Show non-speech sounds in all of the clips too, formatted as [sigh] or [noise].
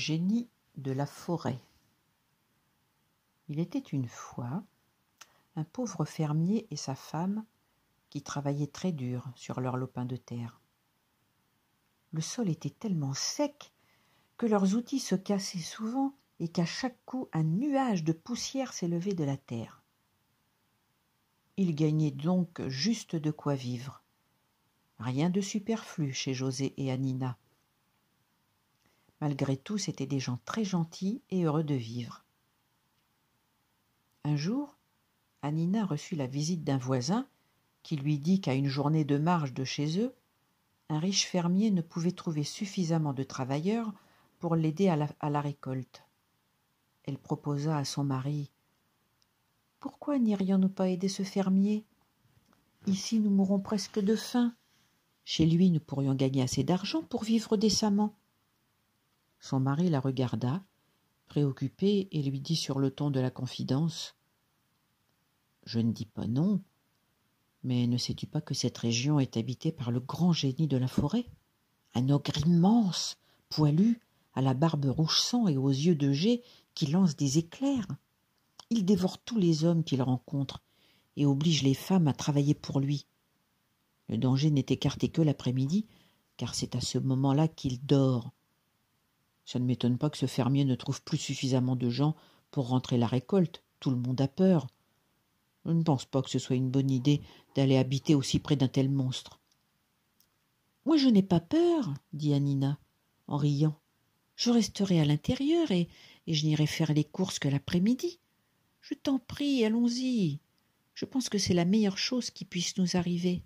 génie de la forêt. Il était une fois un pauvre fermier et sa femme qui travaillaient très dur sur leur lopin de terre. Le sol était tellement sec que leurs outils se cassaient souvent et qu'à chaque coup un nuage de poussière s'élevait de la terre. Ils gagnaient donc juste de quoi vivre. Rien de superflu chez José et Anina. Malgré tout, c'étaient des gens très gentils et heureux de vivre. Un jour, Anina reçut la visite d'un voisin qui lui dit qu'à une journée de marche de chez eux, un riche fermier ne pouvait trouver suffisamment de travailleurs pour l'aider à la, à la récolte. Elle proposa à son mari Pourquoi n'irions-nous pas aider ce fermier? Ici nous mourrons presque de faim. Chez lui nous pourrions gagner assez d'argent pour vivre décemment. Son mari la regarda, préoccupé, et lui dit sur le ton de la confidence Je ne dis pas non, mais ne sais-tu pas que cette région est habitée par le grand génie de la forêt? Un ogre immense, poilu, à la barbe rouge sang et aux yeux de jet qui lance des éclairs. Il dévore tous les hommes qu'il rencontre et oblige les femmes à travailler pour lui. Le danger n'est écarté que l'après-midi, car c'est à ce moment-là qu'il dort ça ne m'étonne pas que ce fermier ne trouve plus suffisamment de gens pour rentrer la récolte. Tout le monde a peur. Je ne pense pas que ce soit une bonne idée d'aller habiter aussi près d'un tel monstre. Moi, je n'ai pas peur, dit Anina, en riant. Je resterai à l'intérieur et, et je n'irai faire les courses que l'après-midi. Je t'en prie, allons-y. Je pense que c'est la meilleure chose qui puisse nous arriver.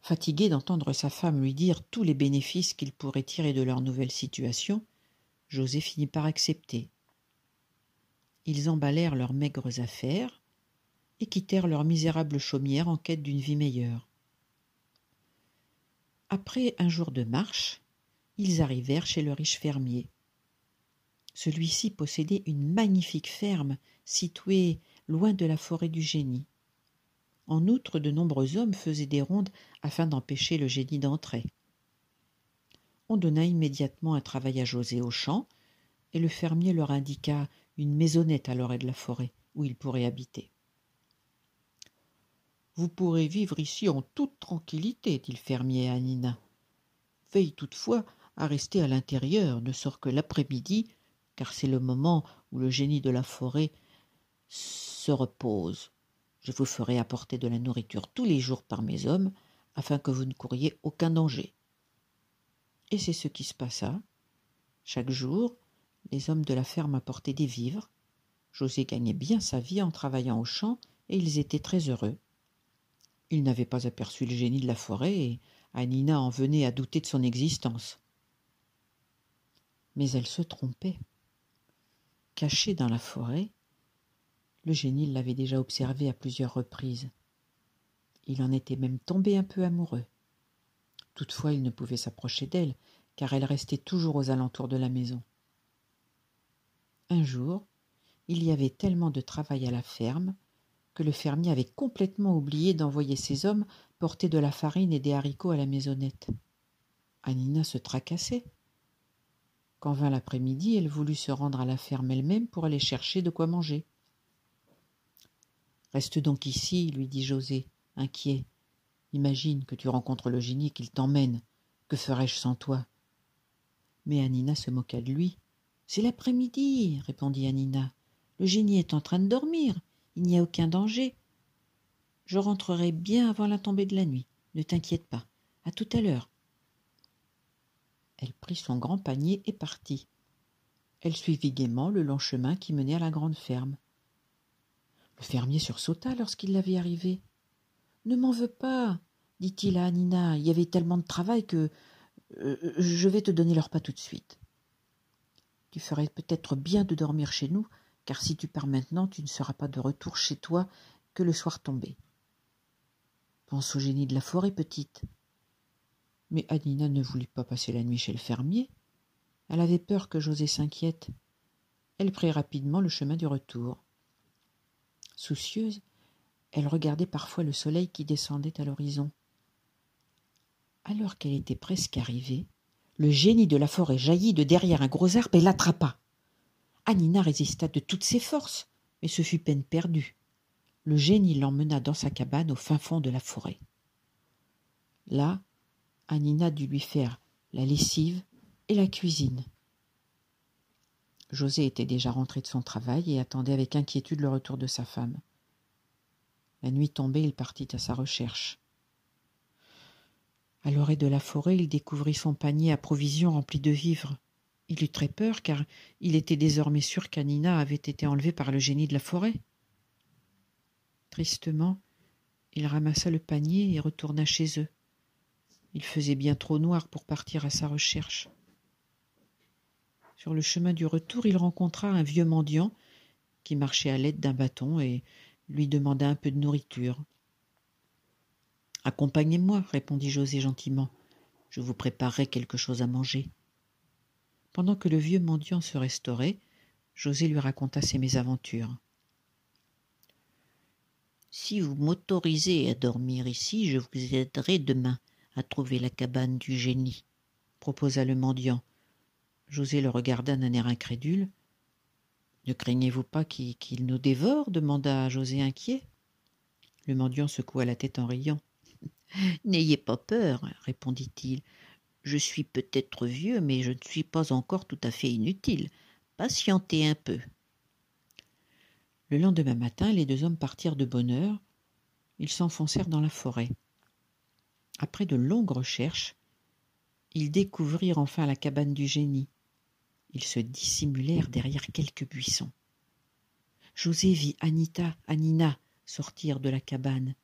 Fatigué d'entendre sa femme lui dire tous les bénéfices qu'il pourrait tirer de leur nouvelle situation, José finit par accepter. Ils emballèrent leurs maigres affaires et quittèrent leur misérable chaumière en quête d'une vie meilleure. Après un jour de marche, ils arrivèrent chez le riche fermier. Celui-ci possédait une magnifique ferme située loin de la forêt du génie. En outre, de nombreux hommes faisaient des rondes afin d'empêcher le génie d'entrer. On donna immédiatement un travail à José au champ, et le fermier leur indiqua une maisonnette à l'orée de la forêt où ils pourraient habiter. Vous pourrez vivre ici en toute tranquillité, dit le fermier à Nina. Veille toutefois à rester à l'intérieur, ne sort que l'après-midi, car c'est le moment où le génie de la forêt se repose. Je vous ferai apporter de la nourriture tous les jours par mes hommes, afin que vous ne couriez aucun danger. Et c'est ce qui se passa. Chaque jour, les hommes de la ferme apportaient des vivres. José gagnait bien sa vie en travaillant au champ, et ils étaient très heureux. Ils n'avaient pas aperçu le génie de la forêt, et Anina en venait à douter de son existence. Mais elle se trompait. Cachée dans la forêt, le génie l'avait déjà observée à plusieurs reprises. Il en était même tombé un peu amoureux. Toutefois, il ne pouvait s'approcher d'elle, car elle restait toujours aux alentours de la maison. Un jour, il y avait tellement de travail à la ferme que le fermier avait complètement oublié d'envoyer ses hommes porter de la farine et des haricots à la maisonnette. Anina se tracassait. Quand vint l'après-midi, elle voulut se rendre à la ferme elle-même pour aller chercher de quoi manger. Reste donc ici, lui dit José, inquiet. Imagine que tu rencontres le génie qu'il t'emmène. Que ferais-je sans toi? Mais Anina se moqua de lui. C'est l'après-midi, répondit Anina. Le génie est en train de dormir. Il n'y a aucun danger. Je rentrerai bien avant la tombée de la nuit. Ne t'inquiète pas. À tout à l'heure. Elle prit son grand panier et partit. Elle suivit gaiement le long chemin qui menait à la grande ferme. Le fermier sursauta lorsqu'il la vit arriver. Ne m'en veux pas, dit-il à Anina. Il y avait tellement de travail que euh, je vais te donner leur pas tout de suite. Tu ferais peut-être bien de dormir chez nous, car si tu pars maintenant, tu ne seras pas de retour chez toi que le soir tombé. Pense au génie de la forêt, petite. Mais Anina ne voulut pas passer la nuit chez le fermier. Elle avait peur que José s'inquiète. Elle prit rapidement le chemin du retour. Soucieuse, elle regardait parfois le soleil qui descendait à l'horizon. Alors qu'elle était presque arrivée, le génie de la forêt jaillit de derrière un gros arbre et l'attrapa. Anina résista de toutes ses forces, mais ce fut peine perdue. Le génie l'emmena dans sa cabane au fin fond de la forêt. Là, Anina dut lui faire la lessive et la cuisine. José était déjà rentré de son travail et attendait avec inquiétude le retour de sa femme. La nuit tombée, il partit à sa recherche. À l'orée de la forêt, il découvrit son panier à provisions rempli de vivres. Il eut très peur, car il était désormais sûr qu'Anina avait été enlevée par le génie de la forêt. Tristement, il ramassa le panier et retourna chez eux. Il faisait bien trop noir pour partir à sa recherche. Sur le chemin du retour, il rencontra un vieux mendiant qui marchait à l'aide d'un bâton et lui demanda un peu de nourriture. Accompagnez-moi, répondit José gentiment. Je vous préparerai quelque chose à manger. Pendant que le vieux mendiant se restaurait, José lui raconta ses mésaventures. Si vous m'autorisez à dormir ici, je vous aiderai demain à trouver la cabane du génie, proposa le mendiant. José le regarda d'un air incrédule. Ne craignez-vous pas qu'il nous dévore demanda José inquiet. Le mendiant secoua la tête en riant. [laughs] N'ayez pas peur, répondit-il. Je suis peut-être vieux, mais je ne suis pas encore tout à fait inutile. Patientez un peu. Le lendemain matin, les deux hommes partirent de bonne heure. Ils s'enfoncèrent dans la forêt. Après de longues recherches, ils découvrirent enfin la cabane du génie. Ils se dissimulèrent derrière quelques buissons. José vit Anita, Anina sortir de la cabane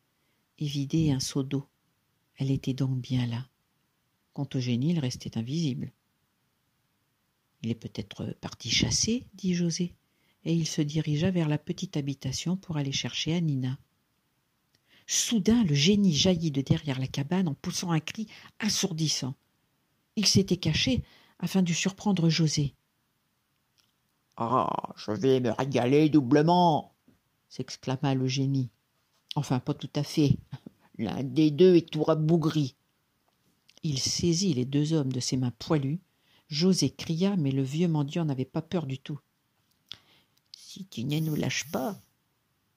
et vider un seau d'eau. Elle était donc bien là. Quant au génie, il restait invisible. Il est peut-être parti chasser, dit José, et il se dirigea vers la petite habitation pour aller chercher Anina. Soudain, le génie jaillit de derrière la cabane en poussant un cri assourdissant. Il s'était caché afin de surprendre José. Ah, je vais me régaler doublement s'exclama le génie. Enfin, pas tout à fait. L'un des deux est tout rabougri. Il saisit les deux hommes de ses mains poilues. José cria, mais le vieux mendiant n'avait pas peur du tout. Si tu ne nous lâches pas,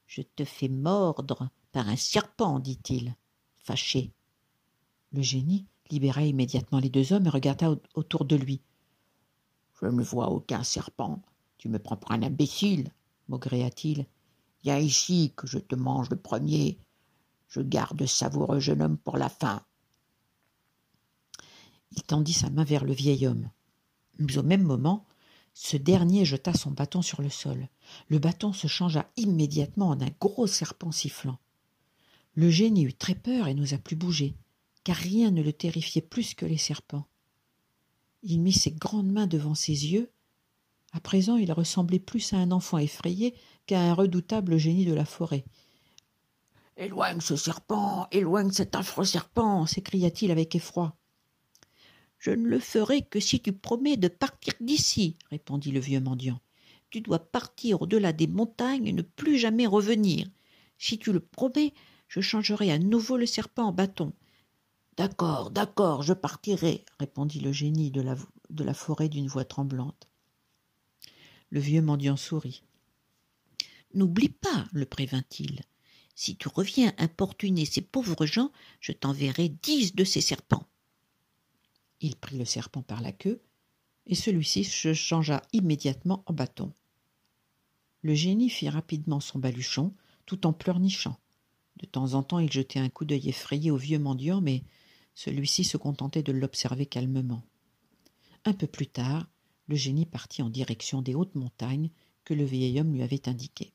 je te fais mordre par un serpent, dit-il, fâché. Le génie libéra immédiatement les deux hommes et regarda autour de lui. Je ne vois aucun serpent. Tu me prends pour un imbécile, maugréa-t-il. Viens ici, que je te mange le premier. Je garde savoureux jeune homme pour la fin. Il tendit sa main vers le vieil homme. Mais au même moment, ce dernier jeta son bâton sur le sol. Le bâton se changea immédiatement en un gros serpent sifflant. Le génie eut très peur et n'osa plus bouger, car rien ne le terrifiait plus que les serpents. Il mit ses grandes mains devant ses yeux. À présent, il ressemblait plus à un enfant effrayé qu'à un redoutable génie de la forêt. Éloigne ce serpent, éloigne cet affreux serpent, s'écria-t-il avec effroi. Je ne le ferai que si tu promets de partir d'ici, répondit le vieux mendiant. Tu dois partir au-delà des montagnes et ne plus jamais revenir. Si tu le promets, je changerai à nouveau le serpent en bâton. D'accord, d'accord, je partirai, répondit le génie de la, forêt d'une voix tremblante. Le vieux mendiant sourit. N'oublie pas, le prévint-il. Si tu reviens importuner ces pauvres gens, je t'enverrai dix de ces serpents. Il prit le serpent par la queue, et celui-ci se changea immédiatement en bâton. Le génie fit rapidement son baluchon, tout en pleurnichant. De temps en temps, il jetait un coup d'œil effrayé au vieux mendiant, mais celui-ci se contentait de l'observer calmement. Un peu plus tard, le génie partit en direction des hautes montagnes que le vieil homme lui avait indiquées.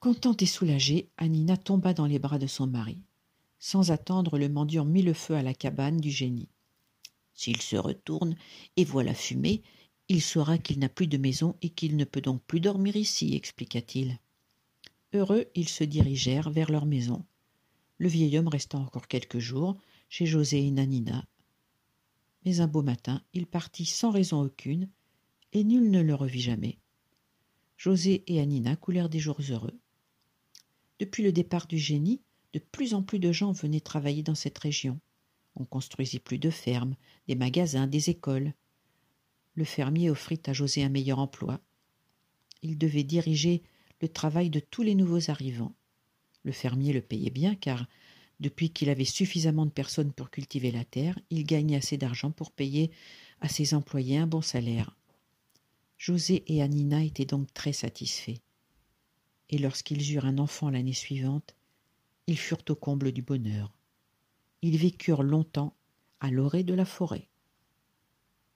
Contente et soulagée, Anina tomba dans les bras de son mari. Sans attendre, le mendiant mit le feu à la cabane du génie. S'il se retourne et voit la fumée, il saura qu'il n'a plus de maison et qu'il ne peut donc plus dormir ici, expliqua-t-il. Heureux, ils se dirigèrent vers leur maison. Le vieil homme resta encore quelques jours chez José et Nanina. Mais un beau matin, il partit sans raison aucune, et nul ne le revit jamais. José et Anina coulèrent des jours heureux. Depuis le départ du génie, de plus en plus de gens venaient travailler dans cette région. On construisit plus de fermes, des magasins, des écoles. Le fermier offrit à José un meilleur emploi. Il devait diriger le travail de tous les nouveaux arrivants. Le fermier le payait bien car, depuis qu'il avait suffisamment de personnes pour cultiver la terre, il gagnait assez d'argent pour payer à ses employés un bon salaire. José et Anina étaient donc très satisfaits. Et lorsqu'ils eurent un enfant l'année suivante, ils furent au comble du bonheur. Ils vécurent longtemps à l'orée de la forêt.